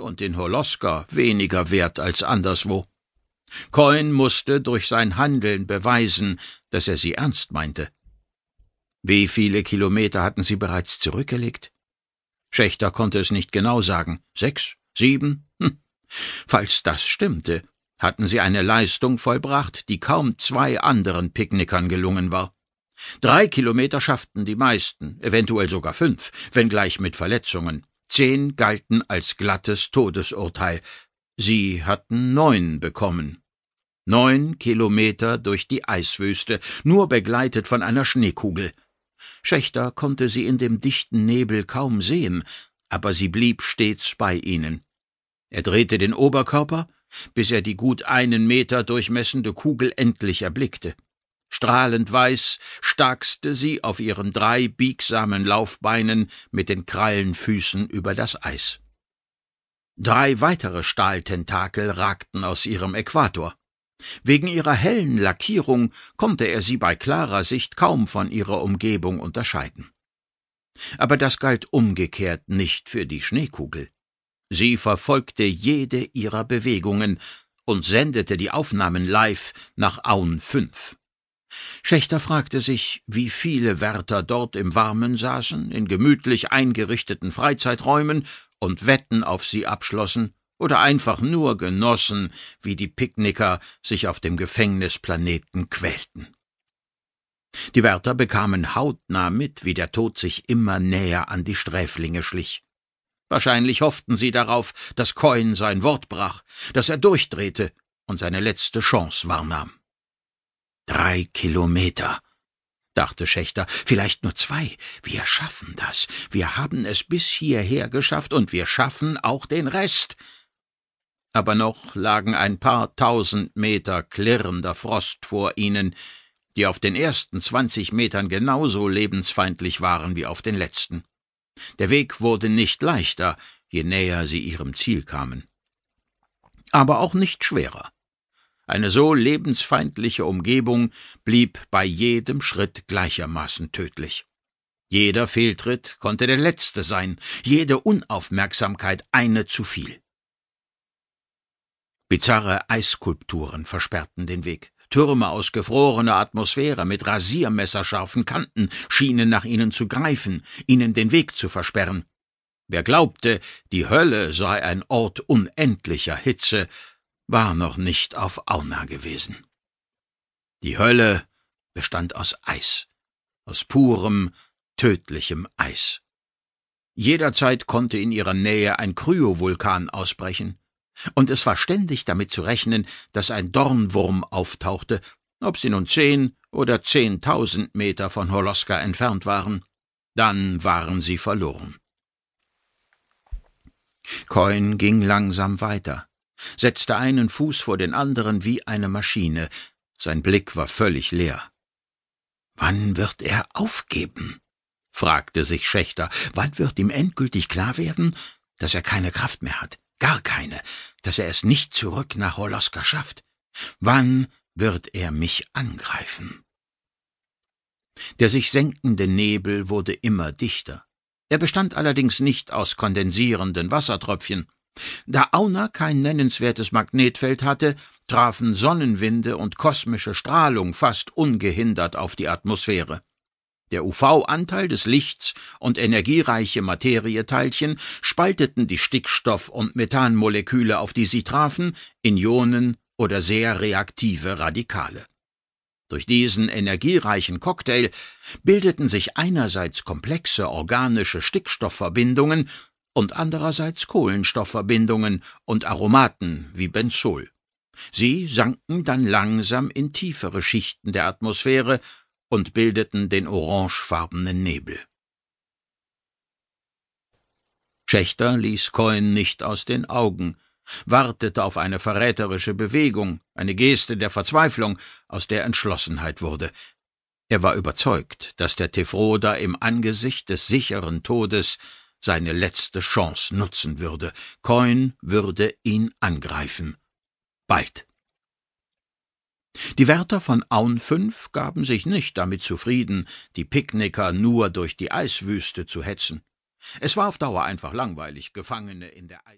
und in Holoska weniger wert als anderswo. Coin musste durch sein Handeln beweisen, dass er sie ernst meinte. Wie viele Kilometer hatten sie bereits zurückgelegt? Schächter konnte es nicht genau sagen. Sechs? Sieben? Hm. Falls das stimmte, hatten sie eine Leistung vollbracht, die kaum zwei anderen Picknickern gelungen war. Drei Kilometer schafften die meisten, eventuell sogar fünf, wenngleich mit Verletzungen. Zehn galten als glattes Todesurteil. Sie hatten neun bekommen. Neun Kilometer durch die Eiswüste, nur begleitet von einer Schneekugel. Schächter konnte sie in dem dichten Nebel kaum sehen, aber sie blieb stets bei ihnen. Er drehte den Oberkörper, bis er die gut einen Meter durchmessende Kugel endlich erblickte. Strahlend weiß starkste sie auf ihren drei biegsamen Laufbeinen mit den Krallenfüßen über das Eis. Drei weitere Stahltentakel ragten aus ihrem Äquator. Wegen ihrer hellen Lackierung konnte er sie bei klarer Sicht kaum von ihrer Umgebung unterscheiden. Aber das galt umgekehrt nicht für die Schneekugel. Sie verfolgte jede ihrer Bewegungen und sendete die Aufnahmen live nach Aun 5. Schächter fragte sich, wie viele Wärter dort im Warmen saßen, in gemütlich eingerichteten Freizeiträumen und Wetten auf sie abschlossen oder einfach nur genossen, wie die Picknicker sich auf dem Gefängnisplaneten quälten. Die Wärter bekamen hautnah mit, wie der Tod sich immer näher an die Sträflinge schlich. Wahrscheinlich hofften sie darauf, dass Coin sein Wort brach, dass er durchdrehte und seine letzte Chance wahrnahm. Drei Kilometer, dachte Schächter, vielleicht nur zwei. Wir schaffen das. Wir haben es bis hierher geschafft und wir schaffen auch den Rest. Aber noch lagen ein paar tausend Meter klirrender Frost vor ihnen, die auf den ersten zwanzig Metern genauso lebensfeindlich waren wie auf den letzten. Der Weg wurde nicht leichter, je näher sie ihrem Ziel kamen. Aber auch nicht schwerer. Eine so lebensfeindliche Umgebung blieb bei jedem Schritt gleichermaßen tödlich. Jeder Fehltritt konnte der letzte sein, jede Unaufmerksamkeit eine zu viel. Bizarre Eisskulpturen versperrten den Weg. Türme aus gefrorener Atmosphäre mit rasiermesserscharfen Kanten schienen nach ihnen zu greifen, ihnen den Weg zu versperren. Wer glaubte, die Hölle sei ein Ort unendlicher Hitze, war noch nicht auf Auna gewesen. Die Hölle bestand aus Eis, aus purem, tödlichem Eis. Jederzeit konnte in ihrer Nähe ein Kryovulkan ausbrechen und es war ständig damit zu rechnen, dass ein Dornwurm auftauchte, ob sie nun zehn oder zehntausend Meter von Holoska entfernt waren. Dann waren sie verloren. Coin ging langsam weiter, setzte einen Fuß vor den anderen wie eine Maschine. Sein Blick war völlig leer. Wann wird er aufgeben? fragte sich Schächter. Wann wird ihm endgültig klar werden, dass er keine Kraft mehr hat? gar keine, dass er es nicht zurück nach Holoska schafft. Wann wird er mich angreifen? Der sich senkende Nebel wurde immer dichter. Er bestand allerdings nicht aus kondensierenden Wassertröpfchen. Da Auna kein nennenswertes Magnetfeld hatte, trafen Sonnenwinde und kosmische Strahlung fast ungehindert auf die Atmosphäre. Der UV-Anteil des Lichts und energiereiche Materieteilchen spalteten die Stickstoff- und Methanmoleküle, auf die sie trafen, in Ionen oder sehr reaktive Radikale. Durch diesen energiereichen Cocktail bildeten sich einerseits komplexe organische Stickstoffverbindungen und andererseits Kohlenstoffverbindungen und Aromaten wie Benzol. Sie sanken dann langsam in tiefere Schichten der Atmosphäre und bildeten den orangefarbenen Nebel. Schächter ließ Coin nicht aus den Augen, wartete auf eine verräterische Bewegung, eine Geste der Verzweiflung, aus der Entschlossenheit wurde. Er war überzeugt, dass der Tefroda im Angesicht des sicheren Todes seine letzte Chance nutzen würde. Coin würde ihn angreifen. Bald. Die Wärter von Aun 5 gaben sich nicht damit zufrieden, die Picknicker nur durch die Eiswüste zu hetzen. Es war auf Dauer einfach langweilig, Gefangene in der Eis